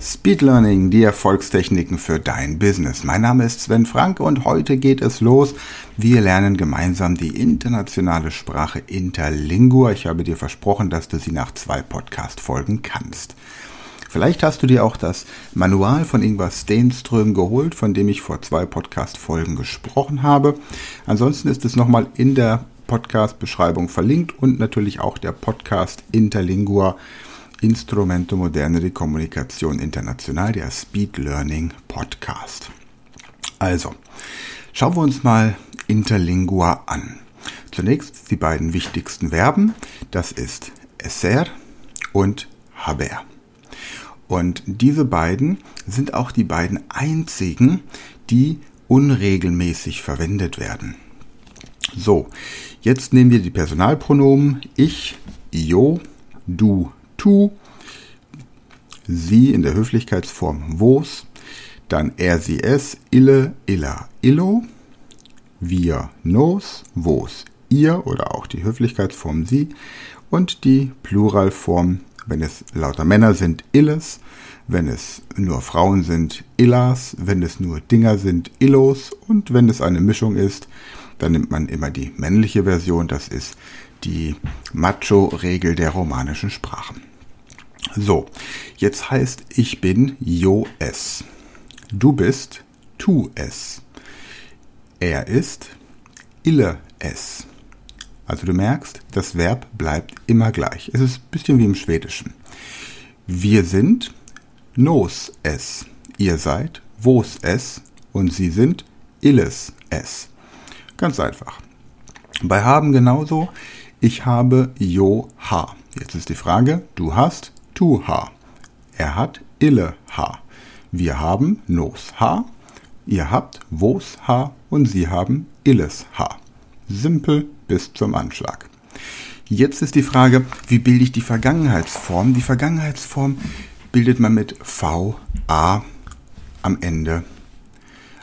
Speed Learning, die Erfolgstechniken für dein Business. Mein Name ist Sven Frank und heute geht es los. Wir lernen gemeinsam die internationale Sprache Interlingua. Ich habe dir versprochen, dass du sie nach zwei Podcast-Folgen kannst. Vielleicht hast du dir auch das Manual von Ingvar Steenström geholt, von dem ich vor zwei Podcast-Folgen gesprochen habe. Ansonsten ist es nochmal in der Podcast-Beschreibung verlinkt und natürlich auch der Podcast Interlingua Instrumento Moderne di Kommunikation International, der Speed Learning Podcast. Also, schauen wir uns mal Interlingua an. Zunächst die beiden wichtigsten Verben, das ist esser und haber. Und diese beiden sind auch die beiden einzigen, die unregelmäßig verwendet werden. So, jetzt nehmen wir die Personalpronomen ich, io, du, tu, sie in der Höflichkeitsform vos, dann er, sie, es, ille, illa, illo, wir, nos, vos, ihr oder auch die Höflichkeitsform sie und die Pluralform, wenn es lauter Männer sind, illes, wenn es nur Frauen sind, illas, wenn es nur Dinger sind, illos und wenn es eine Mischung ist, dann nimmt man immer die männliche Version, das ist die Macho-Regel der romanischen Sprachen. So, jetzt heißt ich bin Jo es. Du bist tu es. Er ist ille es. Also du merkst, das Verb bleibt immer gleich. Es ist ein bisschen wie im Schwedischen. Wir sind nos es. Ihr seid vos es und sie sind illes es. Ganz einfach. Bei haben genauso. Ich habe jo ha. Jetzt ist die Frage, du hast tu ha. Er hat ille ha. Wir haben nos ha. Ihr habt vos ha und sie haben illes ha. Simpel bis zum Anschlag. Jetzt ist die Frage, wie bilde ich die Vergangenheitsform? Die Vergangenheitsform bildet man mit VA am Ende.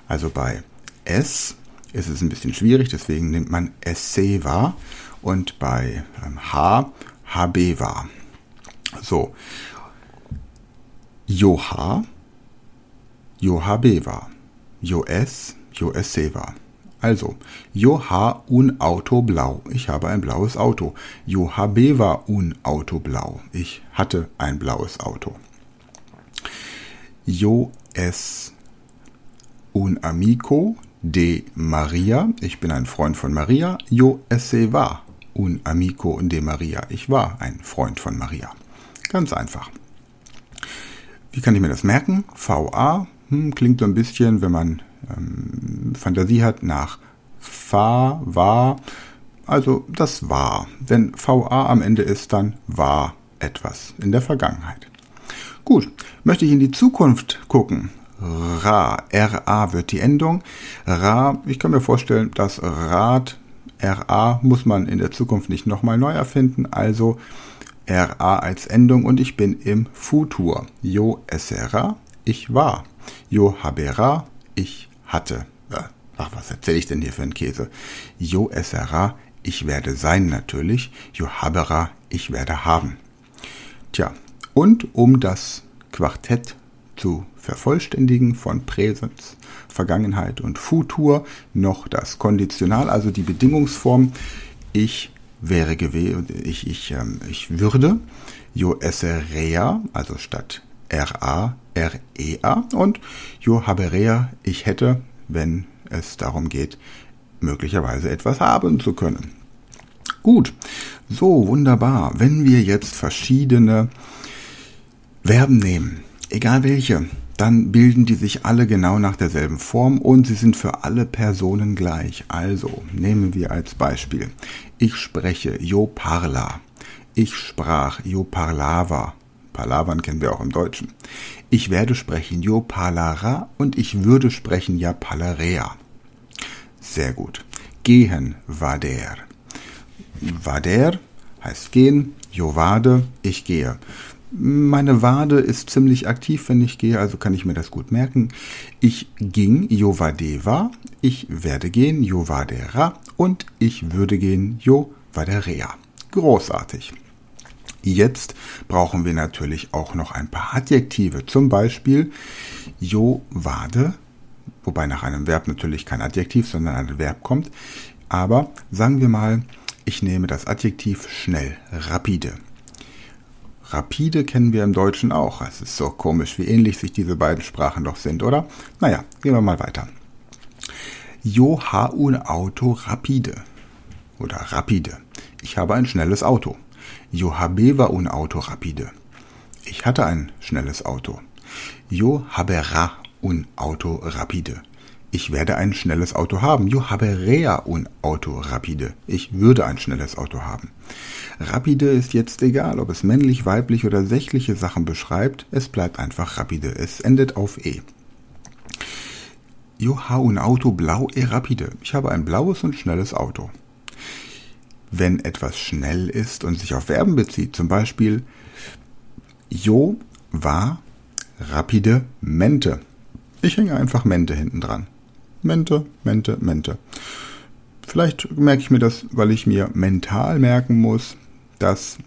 Also bei S ist es ein bisschen schwierig, deswegen nimmt man SC wahr und bei H HB wahr. So. Joha, Joha Beva, Joes, Joes Seva. Also, Joha un Auto blau. Ich habe ein blaues Auto. Joha Beva un Auto blau. Ich hatte ein blaues Auto. Jo es un amico de Maria. Ich bin ein Freund von Maria. Jo esse va un amico de Maria. Ich war ein Freund von Maria. Ganz einfach. Wie kann ich mir das merken? VA hm, klingt so ein bisschen, wenn man ähm, Fantasie hat, nach Fa, war. Also das war. Wenn VA am Ende ist, dann war etwas in der Vergangenheit. Gut, möchte ich in die Zukunft gucken. Ra, RA wird die Endung. Ra, ich kann mir vorstellen, das Rad, RA muss man in der Zukunft nicht nochmal neu erfinden. Also RA als Endung und ich bin im Futur. Yo essera, ich war. Yo habera, ich hatte. Ach, was erzähle ich denn hier für einen Käse? Yo essera, ich werde sein natürlich. Yo habera, ich werde haben. Tja, und um das Quartett zu vervollständigen von Präsens, Vergangenheit und Futur noch das Konditional, also die Bedingungsform. Ich wäre gewesen, ich, ich, ähm, ich würde, jo esserea, also statt R-A, R-E-A und jo haberea, ich hätte, wenn es darum geht, möglicherweise etwas haben zu können. Gut, so wunderbar. Wenn wir jetzt verschiedene Verben nehmen, egal welche, dann bilden die sich alle genau nach derselben Form und sie sind für alle Personen gleich. Also nehmen wir als Beispiel. Ich spreche, yo parla. Ich sprach, yo parlava. Palavern kennen wir auch im Deutschen. Ich werde sprechen, yo parlara und ich würde sprechen, ja palarea. Sehr gut. Gehen, vader. Vader heißt gehen, yo vade, ich gehe. Meine Wade ist ziemlich aktiv, wenn ich gehe, also kann ich mir das gut merken. Ich ging, jo vadeva, ich werde gehen, jo vadera und ich würde gehen, jo vaderea. Großartig. Jetzt brauchen wir natürlich auch noch ein paar Adjektive. Zum Beispiel Jo vade, wobei nach einem Verb natürlich kein Adjektiv, sondern ein Verb kommt. Aber sagen wir mal, ich nehme das Adjektiv schnell, rapide. Rapide kennen wir im Deutschen auch. Es ist so komisch, wie ähnlich sich diese beiden Sprachen doch sind, oder? Naja, gehen wir mal weiter. Jo ha un auto rapide. Oder rapide. Ich habe ein schnelles Auto. Jo habeva un auto rapide. Ich hatte ein schnelles Auto. Jo habera un auto rapide. Ich werde ein schnelles Auto haben. Jo haberea un auto rapide. Ich würde ein schnelles Auto haben. Rapide ist jetzt egal, ob es männlich, weiblich oder sächliche Sachen beschreibt. Es bleibt einfach rapide. Es endet auf e. Jo ha un auto blau e rapide. Ich habe ein blaues und schnelles Auto wenn etwas schnell ist und sich auf Verben bezieht. Zum Beispiel, Jo war rapide Mente. Ich hänge einfach Mente hinten dran. Mente, Mente, Mente. Vielleicht merke ich mir das, weil ich mir mental merken muss, dass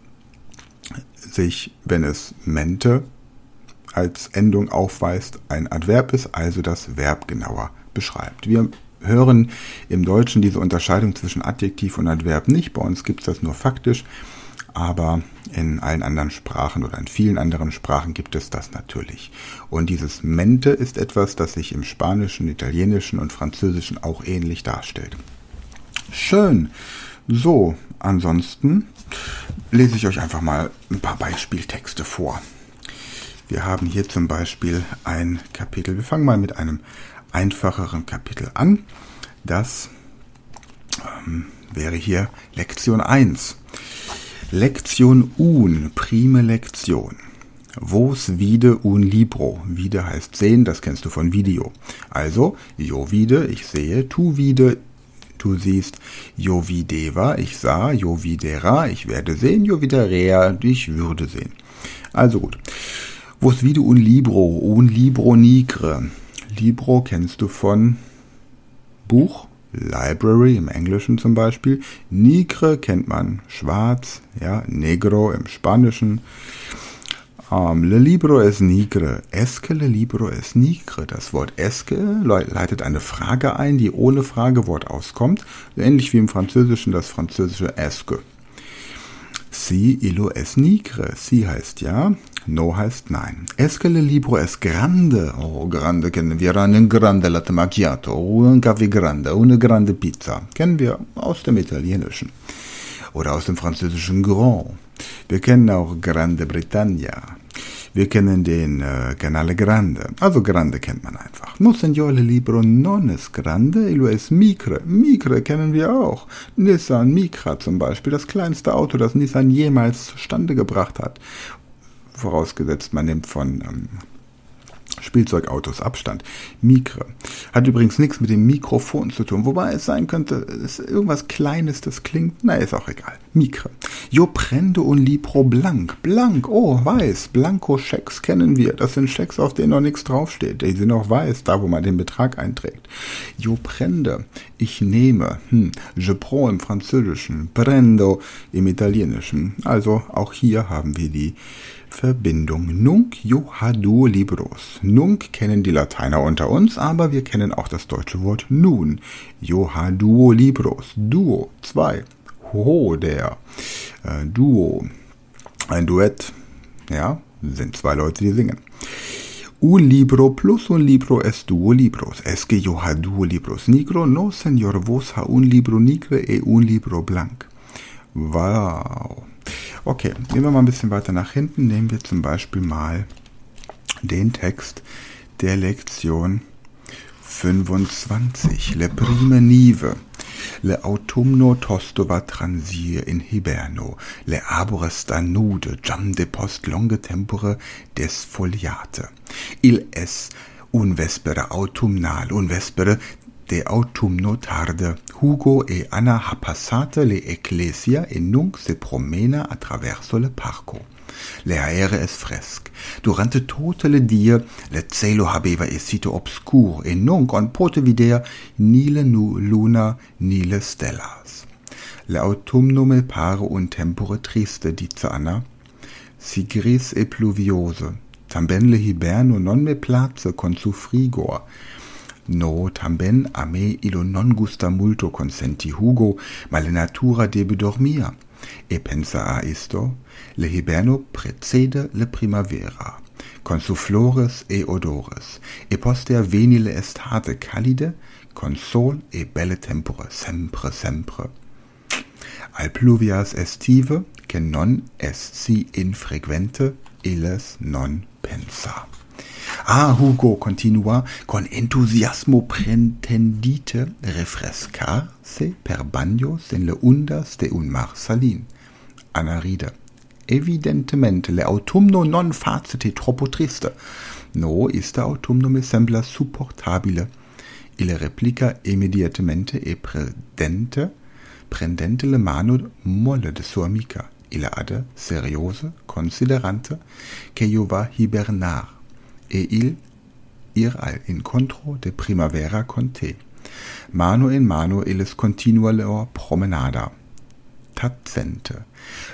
sich, wenn es Mente als Endung aufweist, ein Adverb ist, also das Verb genauer beschreibt. Wir hören im Deutschen diese Unterscheidung zwischen Adjektiv und Adverb nicht. Bei uns gibt es das nur faktisch, aber in allen anderen Sprachen oder in vielen anderen Sprachen gibt es das natürlich. Und dieses mente ist etwas, das sich im Spanischen, Italienischen und Französischen auch ähnlich darstellt. Schön. So, ansonsten lese ich euch einfach mal ein paar Beispieltexte vor. Wir haben hier zum Beispiel ein Kapitel. Wir fangen mal mit einem einfacheren Kapitel an. Das ähm, wäre hier Lektion 1. Lektion un, prime Lektion. Vos vide un libro. Vide heißt sehen, das kennst du von Video. Also, jo vide, ich sehe, tu vide, du siehst, jo videva, ich sah, jo videra, ich werde sehen, jo viderea, ich würde sehen. Also gut. Vos vide un libro, un libro nigre. Libro kennst du von Buch, Library im Englischen zum Beispiel. Nigre kennt man schwarz, ja, negro im Spanischen. Um, le libro es nigre. Esque le libro es nigre. Das Wort esque leitet eine Frage ein, die ohne Fragewort auskommt. Ähnlich wie im Französischen das französische esque. Si illo es nigre. Si heißt ja, no heißt nein. Es que le libro es grande. Oh, grande kennen wir. Einen grande latte macchiato. Un caffè grande. Eine grande pizza. Kennen wir aus dem Italienischen. Oder aus dem französischen Grand. Wir kennen auch Grande Britannia. Wir kennen den äh, Canale Grande. Also Grande kennt man einfach. No signore libro non es grande, illo es micre. Micre kennen wir auch. Nissan Micra zum Beispiel, das kleinste Auto, das Nissan jemals zustande gebracht hat. Vorausgesetzt, man nimmt von ähm, Spielzeugautos Abstand. Mikre. Hat übrigens nichts mit dem Mikrofon zu tun, wobei es sein könnte, es ist irgendwas Kleines, das klingt, na, ist auch egal. Mikre. Jo prende un libro blank. Blank, oh, weiß. Blanko-Schecks kennen wir. Das sind Schecks, auf denen noch nichts draufsteht. Die sind auch weiß, da wo man den Betrag einträgt. Jo prende. Ich nehme. Hm. Je prends im Französischen. Prendo im Italienischen. Also auch hier haben wir die Verbindung. Nunc johadu libros. Nunc kennen die Lateiner unter uns, aber wir kennen auch das deutsche Wort nun. Johadu libros. Duo, zwei. Ho, der. Äh, Duo. Ein Duett. Ja, sind zwei Leute, die singen. Un libro plus un libro es duo libros. Es que yo ha duo libros negro, no señor, vos ha un libro negre e un libro blanc. Wow. Okay, gehen wir mal ein bisschen weiter nach hinten. Nehmen wir zum Beispiel mal den Text der Lektion 25. Le prime nive. Le autumno tosto va transir in hiberno. Le arbores da nude, jam de post longe tempore desfoliate. Il es un vespere autumnal, un vespere de autumno tarde, Hugo e Anna ha passate le ecclesia e nunc se promena attraverso le parco. Le aere es fresc. Durante tote le die le cielo habeva esito obscur e nunc on pote videa nile nu luna nile stellas. Le autumno me pare un tempore triste, dice Anna. si gris e pluviose, tamben le hiberno non me place con su frigor, No, tamben a me ilo non gusta multo consenti Hugo, ma le natura debe dormir. E pensa a isto, le hiberno precede le primavera, con su flores e odores, e poster veni le estate calide, con sol e belle tempore, sempre, sempre. Al pluvias estive, che non es si infrequente, illes non pensa. Ah, Hugo continua con entusiasmo pretendite refrescarse per bagnos en le ondas de un mar salin. Anna ride. Evidentemente le autumno non facete troppo triste. No, iste autumno me sembla supportabile. Il replica immediatamente e prendente, prendente le mano molle de sua amica. Il ade seriose, considerante, che io va hibernar e il ir al incontro de primavera con te. Mano in mano illes continua lor promenada. Tacente.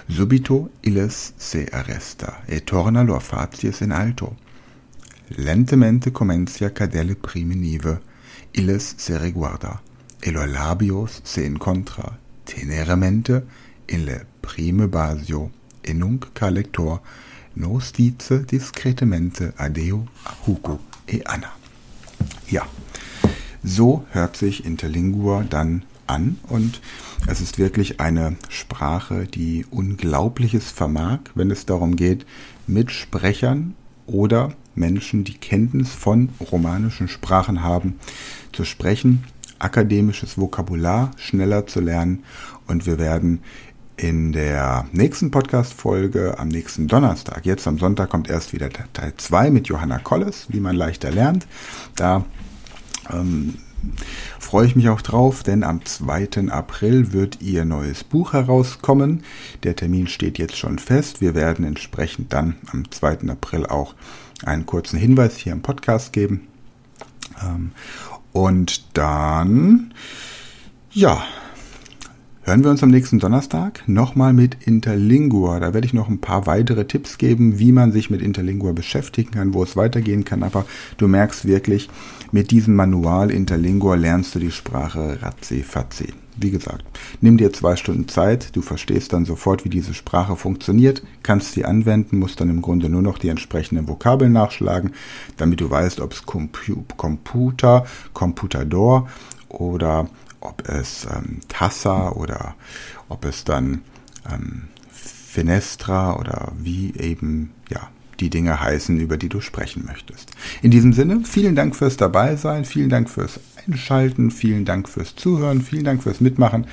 Subito illes se arresta, e torna lor facies in alto. Lentemente comencia cadere prime nive, illes se riguarda, e lor labios se incontra, teneramente, in le prime basio, e nunc ca lector, nos dice discretamente adeo a Hugo e Anna. Ja, so hört sich Interlingua dann an und es ist wirklich eine Sprache, die Unglaubliches vermag, wenn es darum geht, mit Sprechern oder Menschen, die Kenntnis von romanischen Sprachen haben, zu sprechen, akademisches Vokabular schneller zu lernen und wir werden in der nächsten Podcast-Folge am nächsten Donnerstag, jetzt am Sonntag, kommt erst wieder Teil 2 mit Johanna Kolles, wie man leichter lernt. Da ähm, freue ich mich auch drauf, denn am 2. April wird ihr neues Buch herauskommen. Der Termin steht jetzt schon fest. Wir werden entsprechend dann am 2. April auch einen kurzen Hinweis hier im Podcast geben. Ähm, und dann, ja, hören wir uns am nächsten Donnerstag nochmal mit Interlingua. Da werde ich noch ein paar weitere Tipps geben, wie man sich mit Interlingua beschäftigen kann, wo es weitergehen kann. Aber du merkst wirklich, mit diesem Manual Interlingua lernst du die Sprache ratzi fatzi. Wie gesagt, nimm dir zwei Stunden Zeit, du verstehst dann sofort, wie diese Sprache funktioniert, kannst sie anwenden, musst dann im Grunde nur noch die entsprechenden Vokabeln nachschlagen, damit du weißt, ob es Computer, Computador oder ob es ähm, Tassa oder ob es dann ähm, Fenestra oder wie eben ja die Dinge heißen, über die du sprechen möchtest. In diesem Sinne, vielen Dank fürs Dabeisein, vielen Dank fürs Einschalten, vielen Dank fürs Zuhören, vielen Dank fürs Mitmachen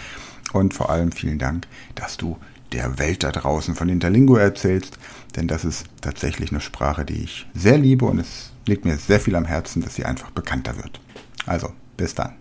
und vor allem vielen Dank, dass du der Welt da draußen von Interlingo erzählst, denn das ist tatsächlich eine Sprache, die ich sehr liebe und es liegt mir sehr viel am Herzen, dass sie einfach bekannter wird. Also, bis dann.